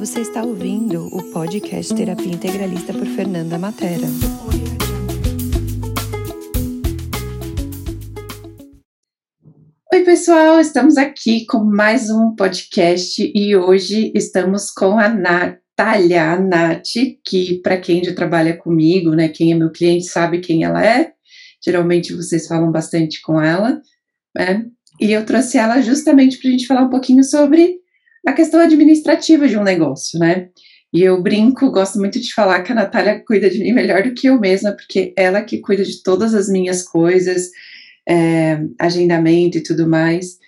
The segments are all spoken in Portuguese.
você está ouvindo o podcast Terapia Integralista por Fernanda Matera. Oi, pessoal, estamos aqui com mais um podcast e hoje estamos com a Natália, a Nath, que para quem já trabalha comigo, né, quem é meu cliente sabe quem ela é, geralmente vocês falam bastante com ela, né, e eu trouxe ela justamente para a gente falar um pouquinho sobre a questão administrativa de um negócio, né? E eu brinco, gosto muito de falar que a Natália cuida de mim melhor do que eu mesma, porque ela que cuida de todas as minhas coisas, é, agendamento e tudo mais.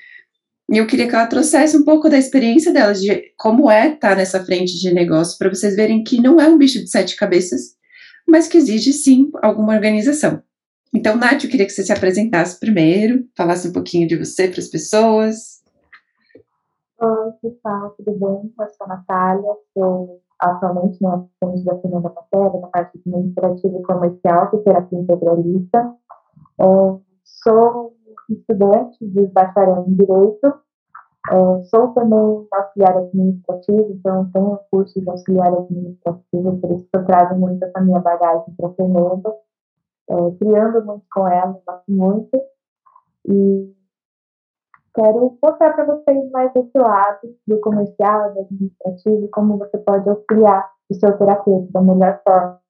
E eu queria que ela trouxesse um pouco da experiência dela, de como é estar nessa frente de negócio, para vocês verem que não é um bicho de sete cabeças, mas que exige sim alguma organização. Então, Nath, eu queria que você se apresentasse primeiro, falasse um pouquinho de você para as pessoas. Oi, pessoal, tudo bem? Eu sou a Natália, sou atualmente na assistente da Fernanda Matéria, na parte administrativa e comercial de terapia integralista. É, sou estudante de bacharel em Direito, é, sou também auxiliar administrativo, então tenho curso de auxiliar administrativo, por isso que eu trago muito essa minha bagagem para a Fernanda, é, criando muito com ela, gosto muito. E quero mostrar para vocês mais esse lado do comercial, do administrativo, como você pode auxiliar o seu terapeuta da melhor forma.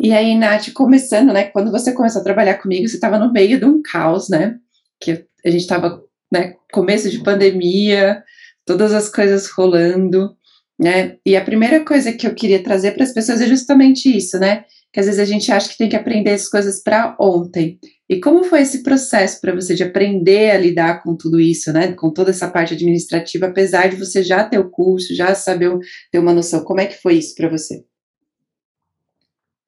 E aí, Nath, começando, né? Quando você começou a trabalhar comigo, você estava no meio de um caos, né? Que a gente estava, né? Começo de pandemia, todas as coisas rolando, né? E a primeira coisa que eu queria trazer para as pessoas é justamente isso, né? Que às vezes a gente acha que tem que aprender as coisas para ontem. E como foi esse processo para você de aprender a lidar com tudo isso, né? Com toda essa parte administrativa, apesar de você já ter o curso, já saber ter uma noção. Como é que foi isso para você?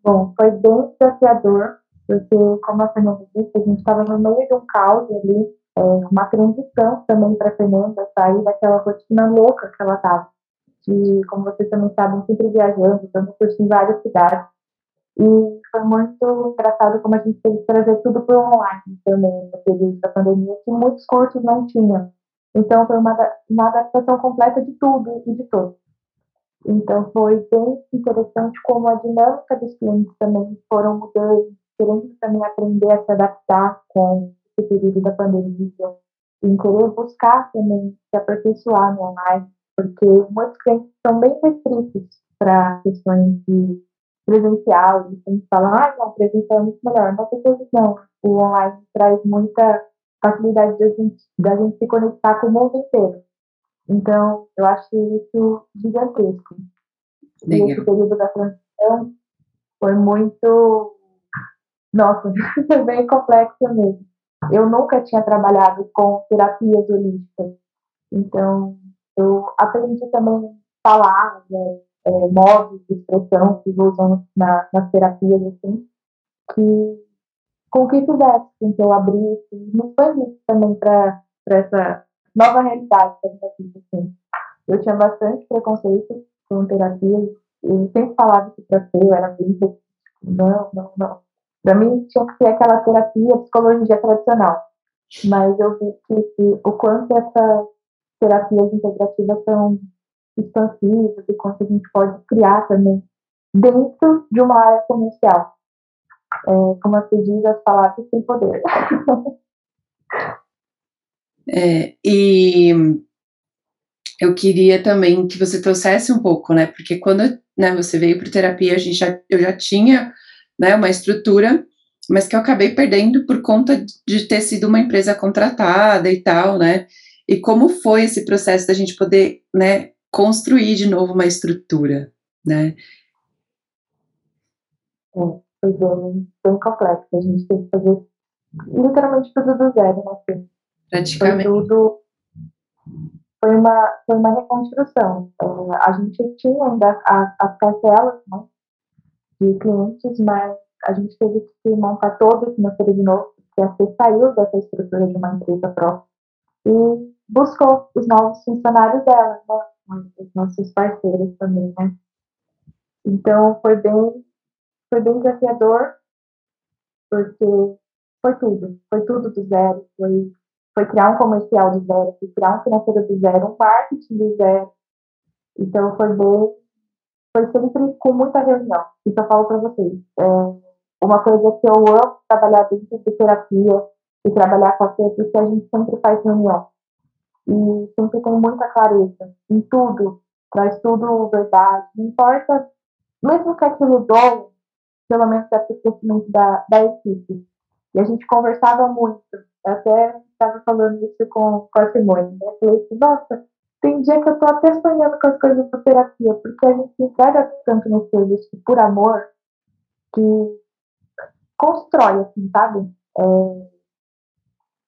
Bom, foi bem desafiador, porque, como a Fernanda disse, a gente estava no meio de um caos ali, é, uma transição também para a Fernanda sair daquela rotina louca que ela estava. E, como vocês também sabem, sempre viajando, dando curso em várias cidades. E foi muito engraçado como a gente teve que trazer tudo para online também, no período da pandemia, que muitos cursos não tinham. Então, foi uma, uma adaptação completa de tudo e de todos. Então, foi bem interessante como a dinâmica dos clientes também foram mudando, querendo também aprender a se adaptar com esse período da pandemia, em querer buscar também se aperfeiçoar no online, porque muitos clientes são bem restritos para questões de presencial, a gente fala, ah, não, presencial é muito melhor. Mas às não. O online traz muita facilidade de a gente, da gente se conectar com o mundo inteiro. Então, eu acho isso gigantesco. Legal. E esse período da transição foi muito. Nossa, foi bem complexo mesmo. Eu nunca tinha trabalhado com terapias holísticas. Então, eu aprendi também palavras, é, modos de expressão que usam na, nas terapias, assim, que com que fizesse, com que eu abrisse, me expandisse também para essa nova realidade da minha vida, assim. Eu tinha bastante preconceito com terapias, eu sempre falava que para ser eu era bem não, não, não. Para mim tinha que ser aquela terapia, psicologia tradicional. Mas eu vi que, que o quanto essas terapias integrativas são expansivos e quanto a gente pode criar também dentro de uma área comercial. É, como você diz, as palavras têm poder. é, e eu queria também que você trouxesse um pouco, né? Porque quando né, você veio para terapia, a gente já, eu já tinha né, uma estrutura, mas que eu acabei perdendo por conta de ter sido uma empresa contratada e tal, né? E como foi esse processo da gente poder, né, construir de novo uma estrutura, né? É, foi bem, bem complexo. A gente tem que fazer literalmente tudo do zero, né? Assim, Praticamente. Foi tudo. Foi uma, foi uma reconstrução. É, a gente tinha ainda as, as parcelas né, de clientes, mas a gente teve que montar todo o financeiro de novo, porque a C saiu dessa estrutura de uma empresa própria e buscou os novos funcionários dela, né? Os nossos parceiros também, né? Então foi bem, foi bem desafiador, porque foi tudo, foi tudo do zero, foi, foi criar um comercial do zero, foi criar um financeiro do zero, um marketing do zero, Então foi bem, foi sempre com muita reunião. Isso eu falo para vocês. É uma coisa que eu amo trabalhar dentro de terapia e trabalhar com a é porque a gente sempre faz reunião. E sempre tem muita clareza em tudo, traz tudo verdade. Não importa, mesmo que aquilo dole, pelo menos é para o crescimento da, da equipe. E a gente conversava muito. Eu até estava falando isso com, com a Simone. Né? Eu falei assim, nossa, tem dia que eu estou até sonhando com as coisas da terapia, porque a gente se entrega tanto no serviço por amor que constrói, assim, sabe? É...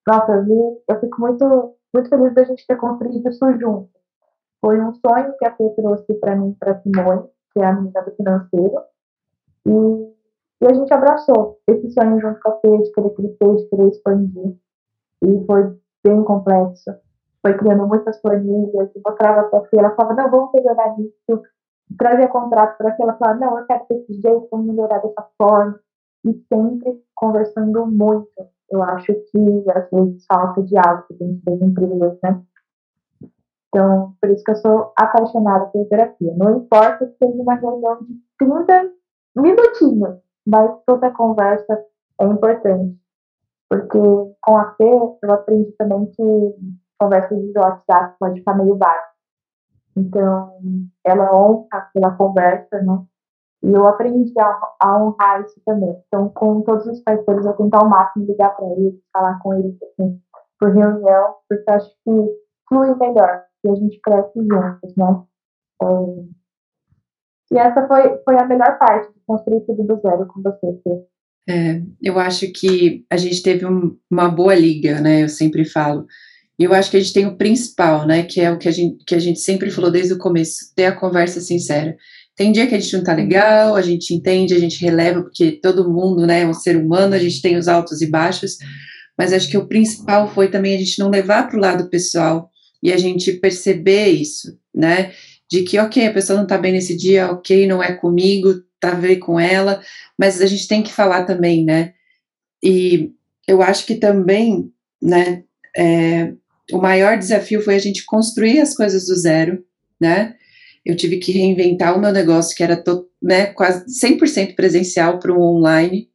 Nossa, eu, eu fico muito, muito feliz da gente ter construído isso junto. Foi um sonho que a Fê trouxe para mim, para Simone, que é a menina do financeiro, e, e a gente abraçou esse sonho junto com a Fê, de querer crescer, de querer expandir. E foi bem complexo. Foi criando muitas planilhas, mostrava para a Fê, ela falava, não, vamos melhorar isso, trazia contrato para ela, falava, não, eu quero desse jeito, vamos melhorar dessa forma e sempre conversando muito. Eu acho que às vezes falta diálogo dentro das empresas, né? Então, por isso que eu sou apaixonada pela terapia. Não importa se seja uma reunião de 30 minutinhos, mas toda conversa é importante. Porque com a Fê, eu aprendi também que conversa de WhatsApp pode ficar meio baixo. Então, ela honra pela conversa, né? E eu aprendi a, a, honrar isso também. Então, com todos os parceiros, eu tento ao máximo ligar para eles, falar com eles assim, por reunião, porque acho que flui melhor e a gente cresce juntos, né? É... E essa foi, foi a melhor parte de construir tudo do zero com você, Fê. É, eu acho que a gente teve um, uma boa liga, né? Eu sempre falo. E eu acho que a gente tem o principal, né? Que é o que a gente, que a gente sempre falou desde o começo, ter a conversa sincera. Tem dia que a gente não tá legal, a gente entende, a gente releva, porque todo mundo, né, é um ser humano, a gente tem os altos e baixos, mas acho que o principal foi também a gente não levar para o lado pessoal e a gente perceber isso, né, de que, ok, a pessoa não tá bem nesse dia, ok, não é comigo, tá a ver com ela, mas a gente tem que falar também, né, e eu acho que também, né, é, o maior desafio foi a gente construir as coisas do zero, né, eu tive que reinventar o meu negócio, que era né, quase 100% presencial para o online,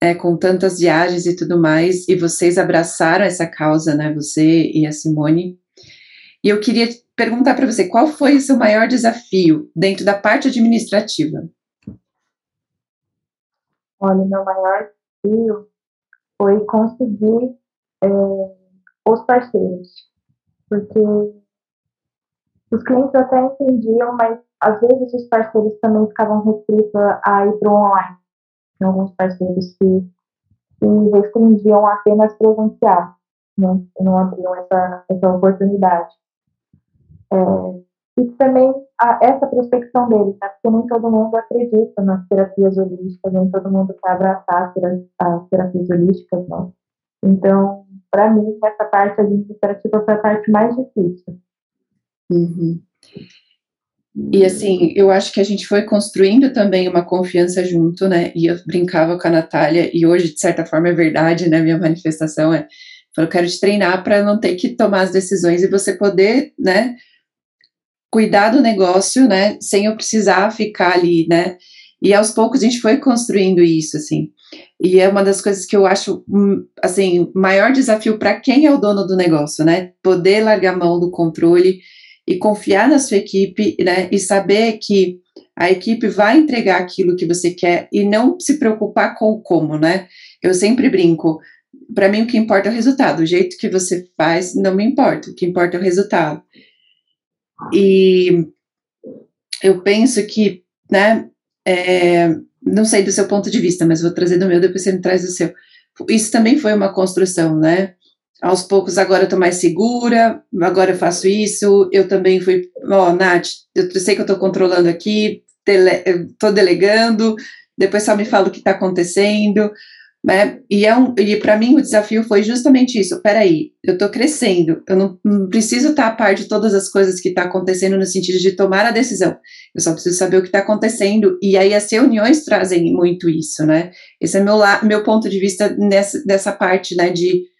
é, com tantas viagens e tudo mais, e vocês abraçaram essa causa, né, você e a Simone. E eu queria perguntar para você, qual foi o seu maior desafio dentro da parte administrativa? Olha, meu maior desafio foi conseguir é, os parceiros, porque os clientes até entendiam, mas às vezes os parceiros também ficavam restritos a ir para o online. Tem alguns parceiros que, que restringiam apenas presencial? E não abriam essa, essa oportunidade. É, e também a, essa prospecção deles, né? porque nem todo mundo acredita nas terapias holísticas, nem todo mundo quer abraçar as terapias holísticas, não. Então, para mim, essa parte administrativa foi a parte mais difícil Uhum. E assim, eu acho que a gente foi construindo também uma confiança junto, né? E eu brincava com a Natália, e hoje, de certa forma, é verdade, né? Minha manifestação é: eu quero te treinar para não ter que tomar as decisões e você poder, né? Cuidar do negócio, né? Sem eu precisar ficar ali, né? E aos poucos a gente foi construindo isso, assim. E é uma das coisas que eu acho, hum, assim, maior desafio para quem é o dono do negócio, né? Poder largar a mão do controle e confiar na sua equipe, né, e saber que a equipe vai entregar aquilo que você quer e não se preocupar com o como, né? Eu sempre brinco, para mim o que importa é o resultado, o jeito que você faz não me importa, o que importa é o resultado. E eu penso que, né, é, não sei do seu ponto de vista, mas vou trazer do meu, depois você me traz do seu. Isso também foi uma construção, né? Aos poucos agora eu tô mais segura, agora eu faço isso, eu também fui, ó, oh, Nath, eu sei que eu tô controlando aqui, dele, tô delegando, depois só me fala o que está acontecendo, né, e, é um, e para mim o desafio foi justamente isso, peraí, eu tô crescendo, eu não, não preciso estar tá a par de todas as coisas que está acontecendo no sentido de tomar a decisão, eu só preciso saber o que está acontecendo, e aí as reuniões trazem muito isso, né, esse é meu, meu ponto de vista nessa, dessa parte, né, de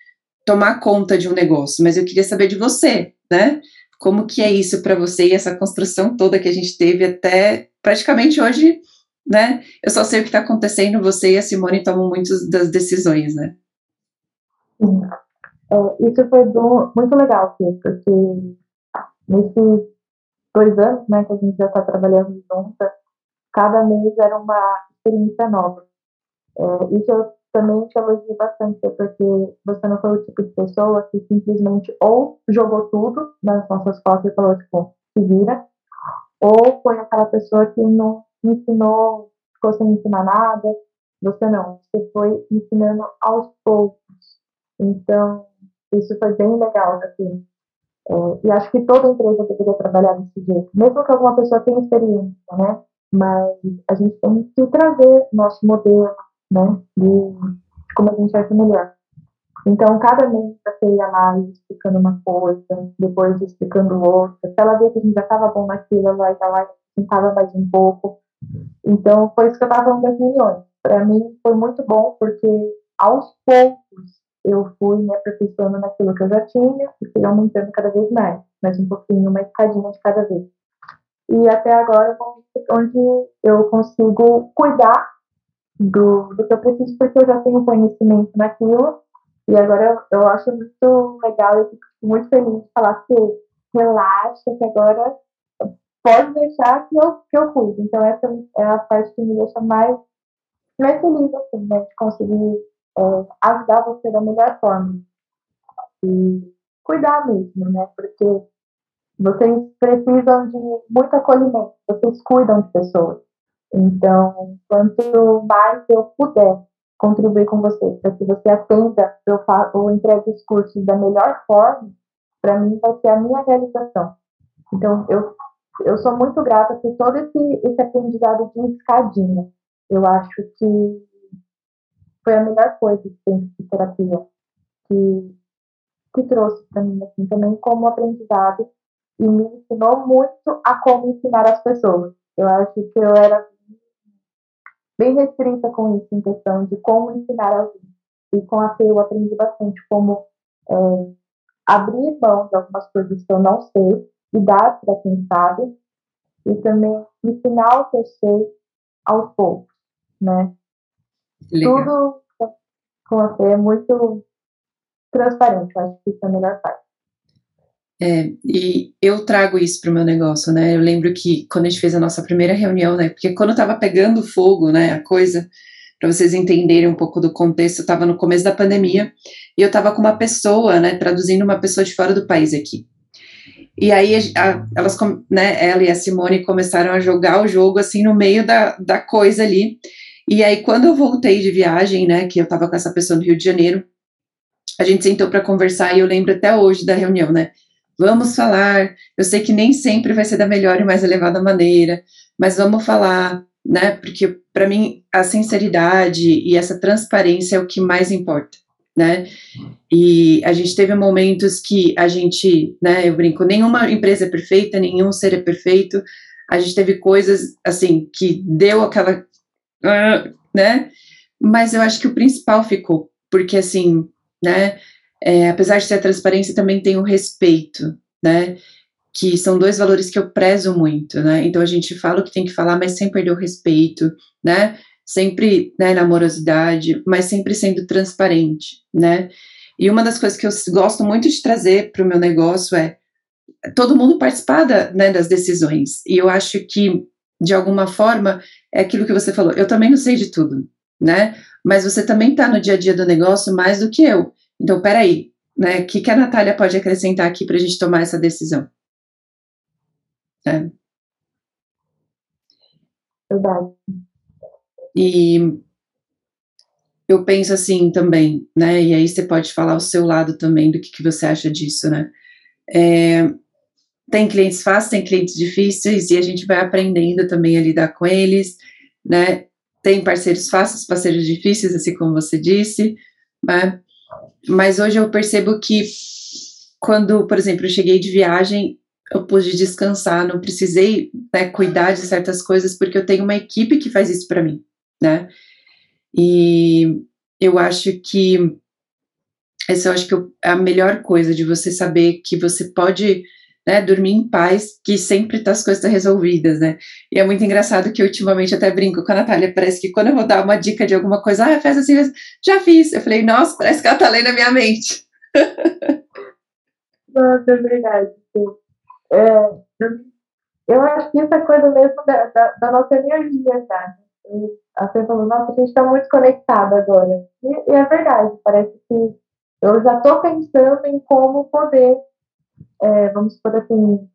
tomar conta de um negócio, mas eu queria saber de você, né? Como que é isso para você e essa construção toda que a gente teve até praticamente hoje, né? Eu só sei o que está acontecendo, você e a Simone tomam muitas das decisões, né? Sim. É, isso foi do, muito legal, porque nesses dois anos né, que a gente já está trabalhando juntas, cada mês era uma experiência nova. É, isso eu também te elogio bastante, porque você não foi o tipo de pessoa que simplesmente ou jogou tudo nas nossas costas e falou, tipo, se vira, ou foi aquela pessoa que não ensinou, ficou sem ensinar nada. Você não, você foi ensinando aos poucos. Então, isso foi bem legal, assim. É, e acho que toda empresa deveria trabalhar desse jeito, mesmo que alguma pessoa tenha experiência, né? Mas a gente tem que trazer nosso modelo, né? De, de como a gente vai ser melhor. Então, cada mês você ia lá explicando uma coisa, depois explicando outra. Se ela vê que a gente já estava bom naquilo, ela ia lá e tentava mais um pouco. Então, foi isso que eu estava falando das reuniões. Para mim, foi muito bom, porque aos poucos eu fui me aperfeiçoando naquilo que eu já tinha e fui aumentando cada vez mais, mais um pouquinho, uma escadinha de cada vez. E até agora, onde eu consigo cuidar do, do que eu preciso, porque eu já tenho conhecimento naquilo, e agora eu, eu acho muito legal, eu fico muito feliz de falar que relaxa, que agora pode deixar que eu, que eu cuido. Então, essa é a parte que me deixa mais, mais feliz, assim, né, de conseguir é, ajudar você da melhor forma. E cuidar mesmo, né? Porque vocês precisam de muito acolhimento, vocês cuidam de pessoas. Então, quanto mais eu puder contribuir com você, para que você atenda eu ou entregue os cursos da melhor forma, para mim vai ser a minha realização. Então, eu, eu sou muito grata por todo esse, esse aprendizado de escadinha. Eu acho que foi a melhor coisa que tem de terapia que, que trouxe para mim, assim, também como aprendizado e me ensinou muito a como ensinar as pessoas. Eu acho que eu era bem restrita com isso, em questão de como ensinar alguém. E com a Fê eu aprendi bastante como é, abrir mão de algumas coisas que eu não sei e dar para quem sabe, e também ensinar o que eu sei aos poucos, né? Legal. Tudo com você é muito transparente, eu acho que isso é a melhor parte. É, e eu trago isso para o meu negócio, né? Eu lembro que quando a gente fez a nossa primeira reunião, né? Porque quando estava pegando fogo, né? A coisa, para vocês entenderem um pouco do contexto, eu estava no começo da pandemia e eu estava com uma pessoa, né? Traduzindo uma pessoa de fora do país aqui. E aí a, elas, né? Ela e a Simone começaram a jogar o jogo assim no meio da, da coisa ali. E aí, quando eu voltei de viagem, né, que eu estava com essa pessoa no Rio de Janeiro, a gente sentou para conversar e eu lembro até hoje da reunião, né? Vamos falar. Eu sei que nem sempre vai ser da melhor e mais elevada maneira, mas vamos falar, né? Porque para mim a sinceridade e essa transparência é o que mais importa, né? E a gente teve momentos que a gente, né? Eu brinco, nenhuma empresa é perfeita, nenhum ser é perfeito. A gente teve coisas assim que deu aquela uh, né? Mas eu acho que o principal ficou, porque assim, né? É, apesar de ter a transparência, também tem o respeito, né? Que são dois valores que eu prezo muito, né? Então a gente fala o que tem que falar, mas sem perder o respeito, né? Sempre né, na amorosidade, mas sempre sendo transparente, né? E uma das coisas que eu gosto muito de trazer para o meu negócio é todo mundo participar da, né, das decisões. E eu acho que, de alguma forma, é aquilo que você falou, eu também não sei de tudo, né? Mas você também está no dia a dia do negócio mais do que eu. Então, peraí, né? O que, que a Natália pode acrescentar aqui para a gente tomar essa decisão? É. Verdade. E eu penso assim também, né? E aí você pode falar o seu lado também do que, que você acha disso, né? É, tem clientes fáceis, tem clientes difíceis, e a gente vai aprendendo também a lidar com eles, né? Tem parceiros fáceis, parceiros difíceis, assim como você disse, né? Mas hoje eu percebo que quando, por exemplo, eu cheguei de viagem, eu pude descansar, não precisei né, cuidar de certas coisas, porque eu tenho uma equipe que faz isso para mim, né? E eu acho que essa eu acho que é a melhor coisa de você saber que você pode né, dormir em paz, que sempre tá, as coisas resolvidas, né? E é muito engraçado que ultimamente até brinco com a Natália, parece que quando eu vou dar uma dica de alguma coisa, ah, faz assim, já fiz. Eu falei, nossa, parece que ela tá lendo a minha mente. Nossa, é verdade. É, eu acho que é coisa mesmo da, da, da nossa energia, tá? A pessoa falou, nossa, a gente está muito conectado agora. E, e, é verdade, parece que eu já estou pensando em como poder, é, vamos por assim,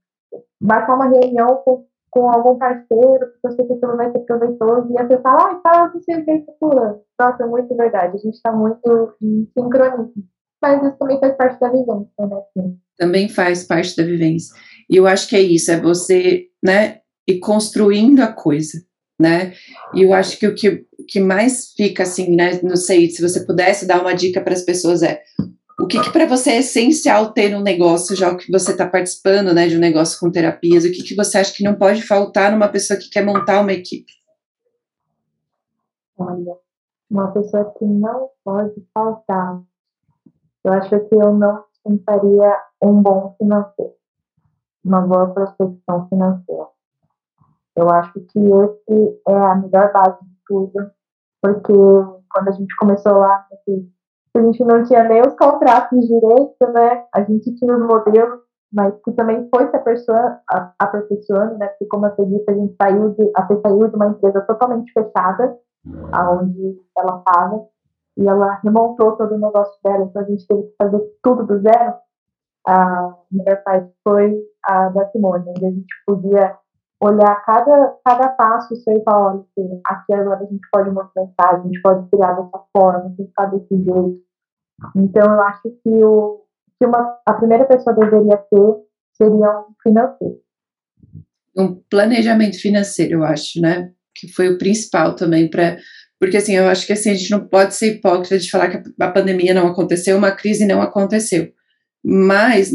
marcar uma reunião com, com algum parceiro, que sei que aquilo vai ser proveitoso, e a pessoa fala, ah, fala do serviço fulano. Nossa, é muito verdade, a gente está muito em sincronismo. Mas isso também faz parte da vivência, né? Sim. Também faz parte da vivência. E eu acho que é isso, é você, né, ir construindo a coisa, né? E eu acho que o que, que mais fica assim, né, não sei, se você pudesse dar uma dica para as pessoas é o que, que para você é essencial ter no negócio, já que você está participando, né, de um negócio com terapias, o que, que você acha que não pode faltar numa pessoa que quer montar uma equipe? Olha, uma pessoa que não pode faltar. Eu acho que eu não dispensaria um bom financeiro uma boa prospecção financeira. Eu acho que esse é a melhor base de tudo, porque quando a gente começou lá, a gente não tinha nem os contratos direito, né? A gente tinha os modelos, mas que também foi se aperfeiçoando, né? Porque como eu disse, a gente saiu de, a saiu de uma empresa totalmente fechada, aonde ela estava, e ela remontou todo o negócio dela, então a gente teve que fazer tudo do zero a melhor parte foi a da Simone, onde a gente podia olhar cada, cada passo e falar, olha, aqui agora a gente pode movimentar, a gente pode criar dessa forma, pensar desse jeito. Então, eu acho que, o, que uma, a primeira pessoa deveria ter seria um financeiro. Um planejamento financeiro, eu acho, né? Que foi o principal também para porque assim, eu acho que assim, a gente não pode ser hipócrita de falar que a pandemia não aconteceu, uma crise não aconteceu mas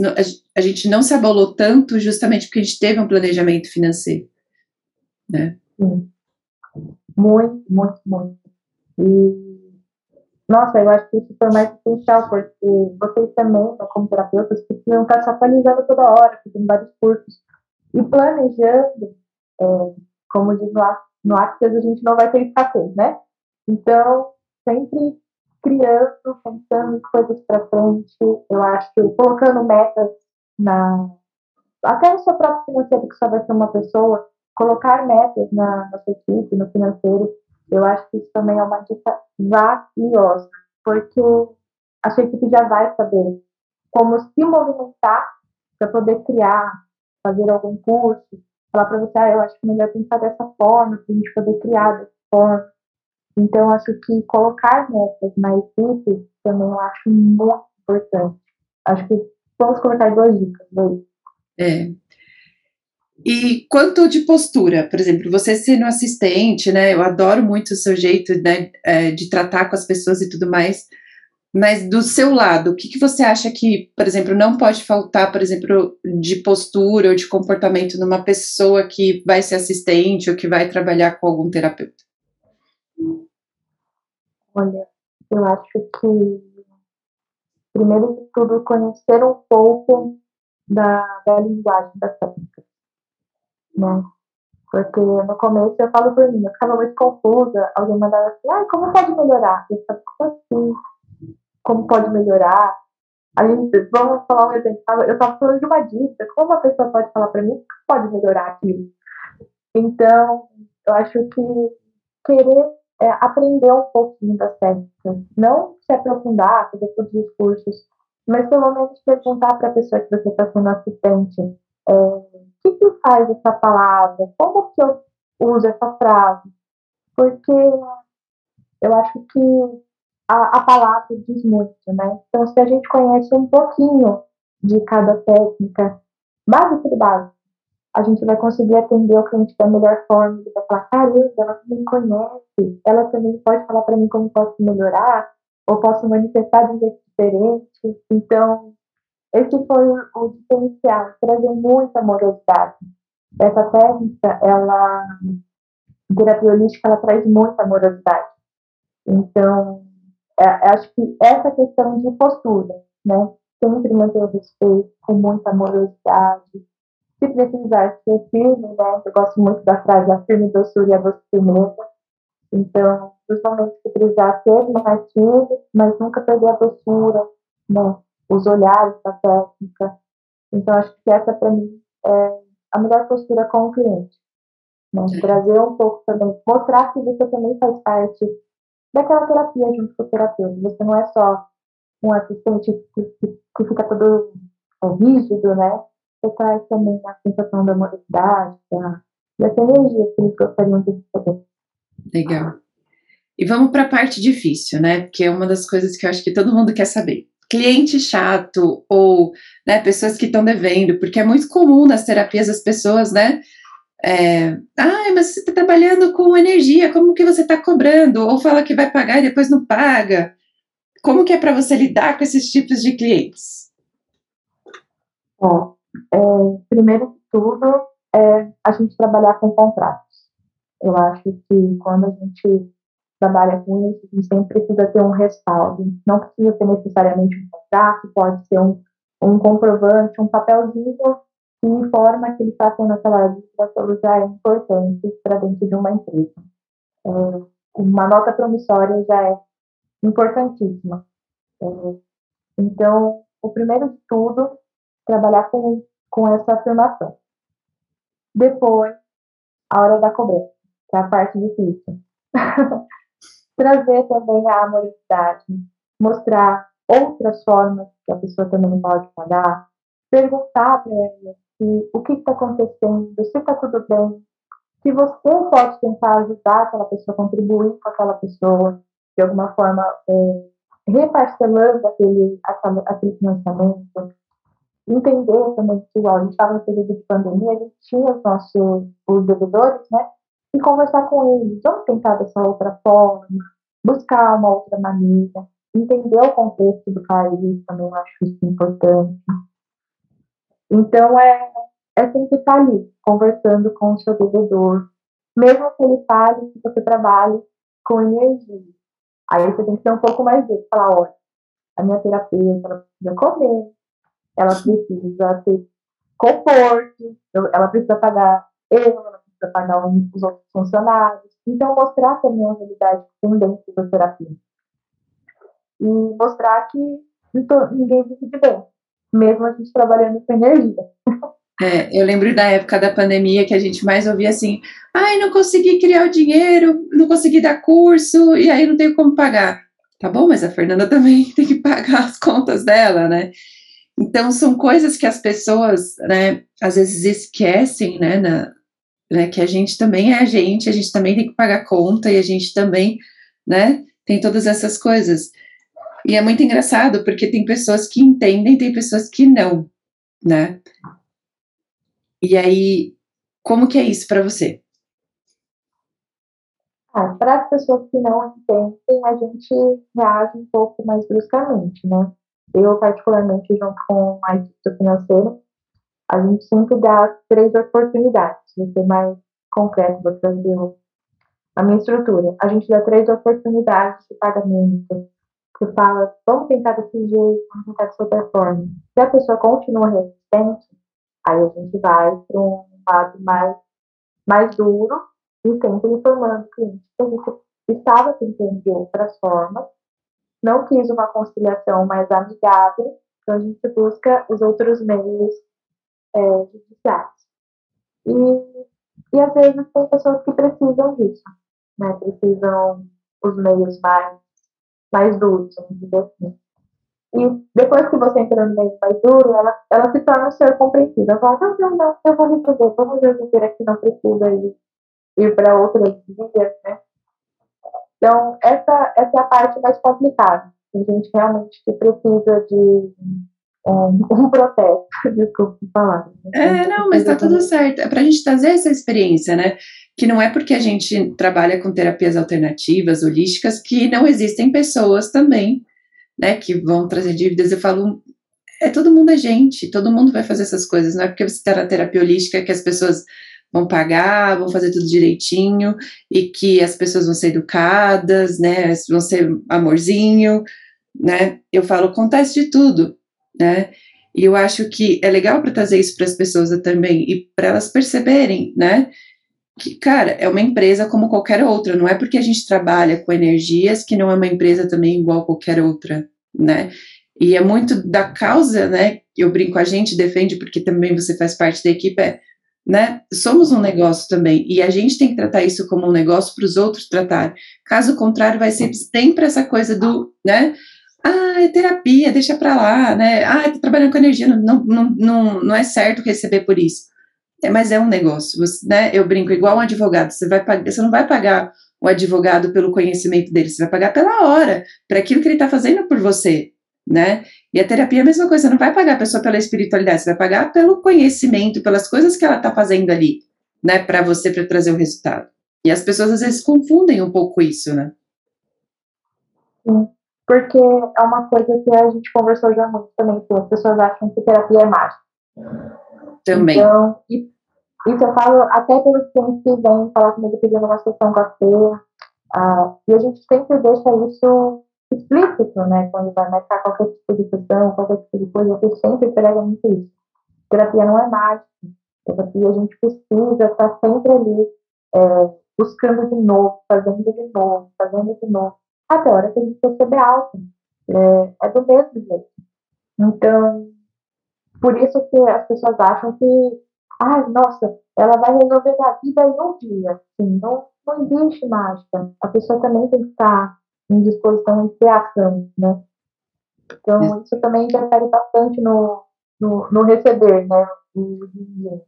a gente não se abalou tanto justamente porque a gente teve um planejamento financeiro, né? Sim. Muito, muito, muito. E, nossa, eu acho que isso foi mais essencial, porque vocês também, como terapeutas, precisam estar se atualizando toda hora, fazendo vários cursos, e planejando, é, como diz no Access, a gente não vai ter escassez, né? Então, sempre criando, pensando em coisas para frente. Eu acho colocando metas na. Até no seu próprio financeiro, que só vai ser uma pessoa, colocar metas na, na sua equipe, no financeiro, eu acho que isso também é uma dica valiosa, porque a sua equipe já vai saber como se movimentar para poder criar, fazer algum curso, falar para você, ah, eu acho que melhor pensar dessa forma, para a gente poder criar dessa forma. Então, acho que colocar metas na equipe também eu acho muito importante. Acho que vamos colocar duas dicas. Dois. É. E quanto de postura, por exemplo, você sendo assistente, né? Eu adoro muito o seu jeito né, é, de tratar com as pessoas e tudo mais. Mas do seu lado, o que, que você acha que, por exemplo, não pode faltar, por exemplo, de postura ou de comportamento numa pessoa que vai ser assistente ou que vai trabalhar com algum terapeuta? Olha, eu acho que, primeiro de tudo, conhecer um pouco da, da linguagem da técnica, né? Porque no começo eu falo por mim, eu ficava muito confusa, alguém mandava assim, ah, como pode melhorar? Eu ficava assim, como pode melhorar? A gente, vamos falar um exemplo, eu estava falando de uma dica, como uma pessoa pode falar para mim que pode melhorar aquilo? Então, eu acho que querer é, aprender um pouquinho das técnicas, não se aprofundar, fazer os cursos, mas pelo menos perguntar para a pessoa que você está sendo assistente é, o que, que faz essa palavra, como que eu uso essa frase, porque eu acho que a, a palavra diz muito, né? Então, se a gente conhece um pouquinho de cada técnica, básico de básico, a gente vai conseguir atender o cliente da melhor forma. Ele vai falar, caramba, ela também conhece, ela também pode falar para mim como posso melhorar, ou posso manifestar de um jeito diferente. Então, esse foi o diferencial, trazer muita amorosidade. Essa técnica, ela, terapia holística, ela traz muita amorosidade. Então, é, acho que essa questão de postura, né? sempre manter o respeito, com muita amorosidade. Se precisar ser firme, né? Eu gosto muito da frase, a firme doçura e a doce firmeza. Então, principalmente se precisar ser mais firme, mas nunca perder a doçura, né? Os olhares da técnica. Então, acho que essa, para mim, é a melhor postura com o cliente. Né? Trazer um pouco também, mostrar que você também faz parte daquela terapia junto com o terapeuta. Você não é só um assistente que, que, que fica todo rígido, né? Você traz também a sensação da amorosidade, da, dessa energia que eles gostariam de. Legal. E vamos para a parte difícil, né? Que é uma das coisas que eu acho que todo mundo quer saber. Cliente chato ou né, pessoas que estão devendo, porque é muito comum nas terapias as pessoas, né? É, ah, mas você está trabalhando com energia, como que você está cobrando? Ou fala que vai pagar e depois não paga. Como que é para você lidar com esses tipos de clientes? Bom, é, primeiro de tudo, é a gente trabalhar com contratos. Eu acho que quando a gente trabalha com isso, a gente sempre precisa ter um respaldo. Não precisa ser necessariamente um contrato, pode ser um, um comprovante, um papelzinho que informa que ele está tendo aquela dívida, já é importante para dentro de uma empresa. É, uma nota promissória já é importantíssima. É, então, o primeiro de tudo, trabalhar com, com essa afirmação. Depois, a hora da cobrança, que é a parte difícil. Trazer também a amorosidade, mostrar outras formas que a pessoa também pode pagar, perguntar para ela se, o que está acontecendo, se está tudo bem, se você pode tentar ajudar aquela pessoa, contribuir com aquela pessoa, de alguma forma é, reparcelando aquele, aquele financiamento, entender também que, a gente estava no período de pandemia, a gente tinha os nossos os devedores, né, e conversar com eles, vamos tentar dessa outra forma, buscar uma outra maneira, entender o contexto do país também, eu acho isso importante. Então, é, é sempre estar ali, conversando com o seu devedor, mesmo que ele fale que você trabalhe com energia. Aí você tem que ter um pouco mais de falar, olha, a minha terapeuta, precisa comer, ela precisa ter conforto, ela precisa pagar eu, ela precisa pagar os outros funcionários. Então, mostrar também a realidade dentro da terapia. E mostrar que ninguém vive de bem, mesmo a gente trabalhando com energia. É, eu lembro da época da pandemia que a gente mais ouvia assim: ai, não consegui criar o dinheiro, não consegui dar curso, e aí não tenho como pagar. Tá bom, mas a Fernanda também tem que pagar as contas dela, né? Então, são coisas que as pessoas, né, às vezes esquecem, né, na, né, que a gente também é a gente, a gente também tem que pagar conta e a gente também, né, tem todas essas coisas. E é muito engraçado, porque tem pessoas que entendem, tem pessoas que não, né? E aí, como que é isso para você? Ah, para as pessoas que não entendem, a gente reage um pouco mais bruscamente, né? Eu, particularmente, junto com a equipe financeira, a gente sempre dá três oportunidades. Vou ser mais concreto, vou trazer a minha estrutura. A gente dá três oportunidades de pagamento. Você fala, vamos tentar desse jeito, vamos tentar dessa outra forma. Se a pessoa continua resistente, Aí a gente vai para um lado mais, mais duro e sempre informando o cliente que a gente estava tentando de outras formas, não quis uma conciliação mais amigável, então a gente busca os outros meios é, judiciais. E, e às vezes tem pessoas que precisam disso, né? precisam os meios mais, mais duros, vamos dizer assim. E depois que você entra no meio mais duro, ela, ela se torna um ser. Ela fala, não, não, não, eu vou resolver, vamos resolver aqui, não precisa ir, ir para outras vias, né? Então, essa, essa é a parte mais complicada. Tem gente realmente que precisa de um, um protesto, desculpa falar. É, não, mas tá tudo certo. É para a gente trazer essa experiência, né? Que não é porque a gente trabalha com terapias alternativas, holísticas, que não existem pessoas também né, que vão trazer dívidas, eu falo, é todo mundo é gente, todo mundo vai fazer essas coisas, não é porque você está na terapia holística que as pessoas vão pagar, vão fazer tudo direitinho e que as pessoas vão ser educadas, né, vão ser amorzinho, né, eu falo, acontece de tudo, né? E eu acho que é legal para trazer isso para as pessoas também e para elas perceberem, né? Que, cara, é uma empresa como qualquer outra, não é porque a gente trabalha com energias que não é uma empresa também igual qualquer outra, né? E é muito da causa, né? Eu brinco, a gente defende, porque também você faz parte da equipe, é, né? Somos um negócio também, e a gente tem que tratar isso como um negócio para os outros tratar. Caso contrário, vai ser sempre essa coisa do, né? Ah, é terapia, deixa para lá, né? Ah, tá trabalhando com energia, não, não, não, não é certo receber por isso. É, mas é um negócio, você, né? Eu brinco igual um advogado, você vai você não vai pagar o advogado pelo conhecimento dele, você vai pagar pela hora, para aquilo que ele está fazendo por você, né? E a terapia é a mesma coisa, você não vai pagar a pessoa pela espiritualidade, você vai pagar pelo conhecimento, pelas coisas que ela está fazendo ali, né, para você, para trazer o resultado. E as pessoas às vezes confundem um pouco isso, né? Sim, porque é uma coisa que a gente conversou já muito também, que as pessoas acham que terapia é mágica. Também. Então, isso eu falo até pelos clientes que vêm falar comigo pedindo uma sessão com a Fê, ah, e a gente sempre deixa isso explícito, né? Quando vai marcar qualquer tipo de sessão, qualquer tipo de coisa, eu sempre prego muito isso. Terapia não é mágica. Terapia a gente precisa estar sempre ali, é, buscando de novo, fazendo de novo, fazendo de novo, até a hora que a gente perceber algo. É, é do mesmo jeito. Então, por isso que as pessoas acham que, ai, nossa, ela vai resolver a vida em um dia. Assim, não, não existe mágica. A pessoa também tem que estar em disposição de criação, né? Então, isso também interfere bastante no, no, no receber, né?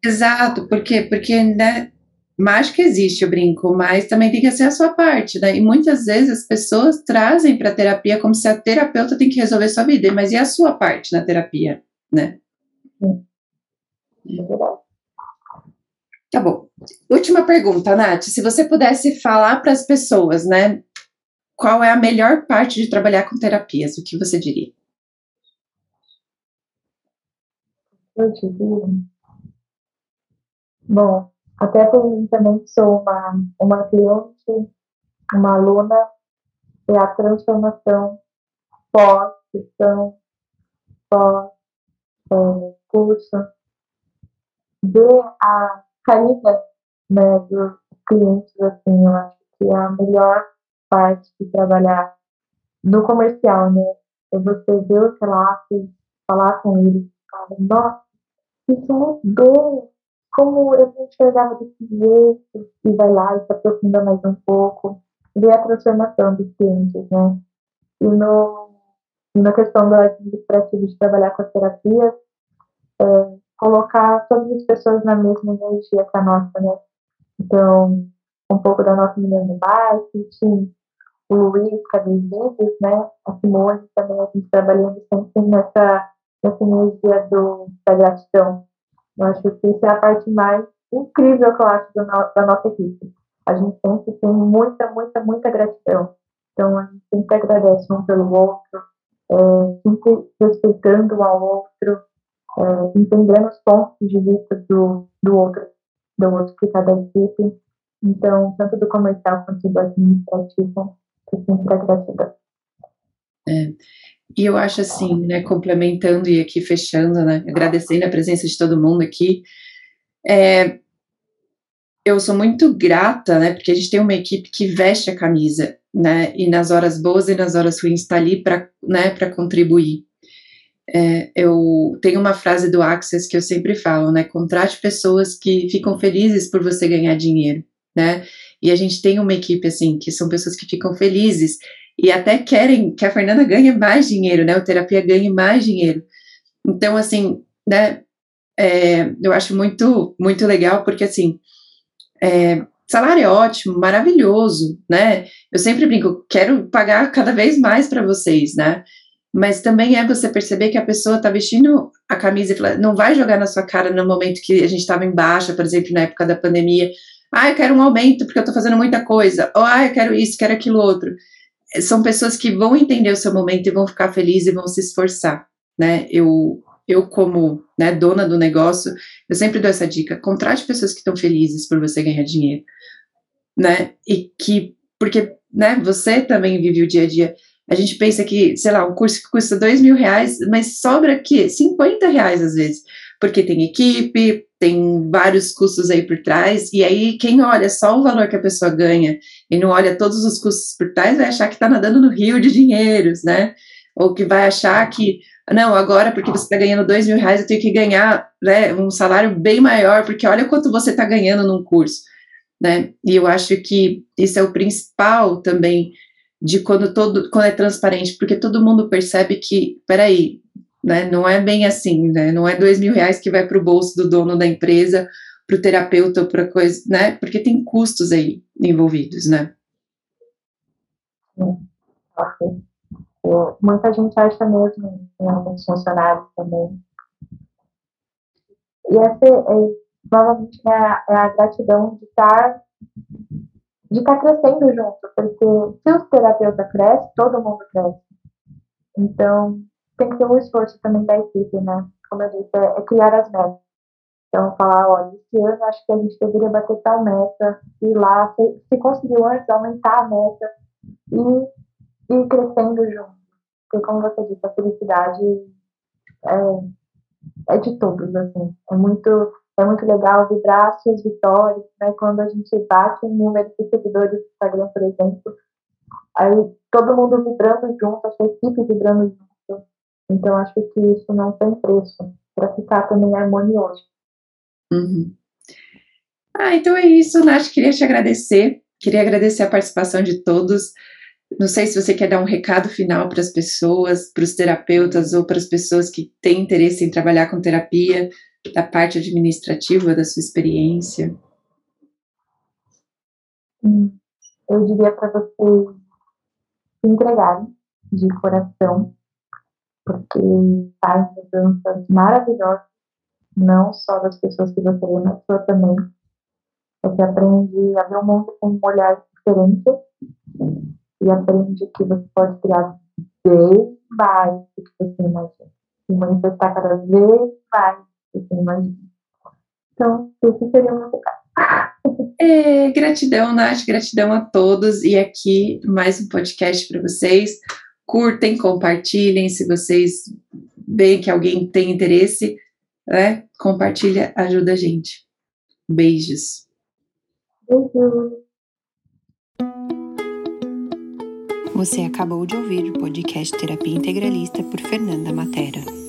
Exato, porque, porque né, mágica existe, eu brinco, mas também tem que ser a sua parte, né? E muitas vezes as pessoas trazem para a terapia como se a terapeuta tem que resolver sua vida, mas e a sua parte na terapia, né? É. Tá bom. Última pergunta, Nath. Se você pudesse falar para as pessoas, né? qual é a melhor parte de trabalhar com terapias? O que você diria? Eu diria. Bom, até por mim também sou uma, uma cliente, uma aluna, é a transformação pós-sessão, pós-curso, ver a caída né, dos clientes, assim, eu acho que é a melhor parte de trabalhar no comercial, né? É você ver o relato, falar com ele, falar, nossa, isso mudou, como eu não enxergava desse jeito, e vai lá e se aprofunda mais um pouco, ver a transformação dos clientes, né? E no, na questão do administrativo de trabalhar com a terapia, é, colocar todas as pessoas na mesma energia que a nossa, né? Então, um pouco da nossa menina no marketing, o Luiz Cabindides, né, a Simone também, a gente trabalhando sempre nessa, nessa energia do, da gratidão. Eu acho que isso é a parte mais incrível que eu acho no, da nossa equipe. A gente sempre tem muita, muita, muita gratidão. Então, a gente sempre agradece um pelo outro, é, sempre respeitando um ao outro, é, entendendo os pontos de vista do, do outro, do outro que cada equipe. Então, tanto do comercial quanto do administrativo, sempre a gratidão. É. E eu acho assim, né, complementando e aqui fechando, né, agradecendo a presença de todo mundo aqui, é, eu sou muito grata, né, porque a gente tem uma equipe que veste a camisa, né, e nas horas boas e nas horas ruins está ali para, né, para contribuir. É, eu tenho uma frase do Access que eu sempre falo, né, contrate pessoas que ficam felizes por você ganhar dinheiro, né, e a gente tem uma equipe, assim, que são pessoas que ficam felizes e até querem que a Fernanda ganhe mais dinheiro, né? O terapia ganhe mais dinheiro. Então, assim, né? É, eu acho muito, muito legal, porque, assim, é, salário é ótimo, maravilhoso, né? Eu sempre brinco, quero pagar cada vez mais para vocês, né? Mas também é você perceber que a pessoa está vestindo a camisa e não vai jogar na sua cara no momento que a gente estava em baixa, por exemplo, na época da pandemia. Ah, eu quero um aumento porque eu estou fazendo muita coisa. Ou, ah, eu quero isso, quero aquilo outro. São pessoas que vão entender o seu momento e vão ficar felizes e vão se esforçar, né? Eu, eu como né, dona do negócio, eu sempre dou essa dica: contrate pessoas que estão felizes por você ganhar dinheiro, né? E que, porque, né? Você também vive o dia a dia. A gente pensa que, sei lá, um curso que custa dois mil reais, mas sobra aqui 50 reais às vezes, porque tem equipe, tem vários custos aí por trás, e aí quem olha só o valor que a pessoa ganha e não olha todos os custos por trás vai achar que está nadando no rio de dinheiros, né? Ou que vai achar que, não, agora porque você está ganhando dois mil reais, eu tenho que ganhar né, um salário bem maior, porque olha quanto você está ganhando num curso, né? E eu acho que isso é o principal também de quando todo quando é transparente, porque todo mundo percebe que, peraí, né, não é bem assim, né, não é dois mil reais que vai para o bolso do dono da empresa, para o terapeuta para coisa, né, porque tem custos aí envolvidos, né. Muita gente acha mesmo em alguns funcionários também. E essa, é, novamente, é a, é a gratidão de estar de estar tá crescendo junto, porque se o terapeuta cresce, todo mundo cresce. Então, tem que ter um esforço também da equipe, né? Como eu disse, é, é criar as metas. Então, falar, olha, esse ano acho que a gente deveria bater tal meta, ir lá, se, se conseguiu antes, aumentar a meta e ir crescendo junto. Porque, como você disse, a felicidade é, é de todos, assim. É muito é muito legal vibrar as suas vitórias, né? Quando a gente bate em número de seguidores do Instagram, por exemplo, aí todo mundo vibrando junto, a sua equipe vibrando junto. Então, acho que isso não tem preço para ficar também harmonioso. Uhum. Ah, então é isso, Nath. Queria te agradecer. Queria agradecer a participação de todos. Não sei se você quer dar um recado final para as pessoas, para os terapeutas ou para as pessoas que têm interesse em trabalhar com terapia da parte administrativa da sua experiência? Eu diria para vocês se entregarem de coração, porque faz mudanças maravilhosas, não só das pessoas que você vê, mas também. Você aprende a ver o mundo com um olhar diferente e aprende que você pode criar bem mais do que você imagina. E manifestar cada vez mais assim, imagina. Então, isso seria o meu. É, gratidão, Nath, gratidão a todos. E aqui mais um podcast para vocês. Curtem, compartilhem. Se vocês veem que alguém tem interesse, né? Compartilha, ajuda a gente. Beijos. Você acabou de ouvir o podcast Terapia Integralista por Fernanda Matera.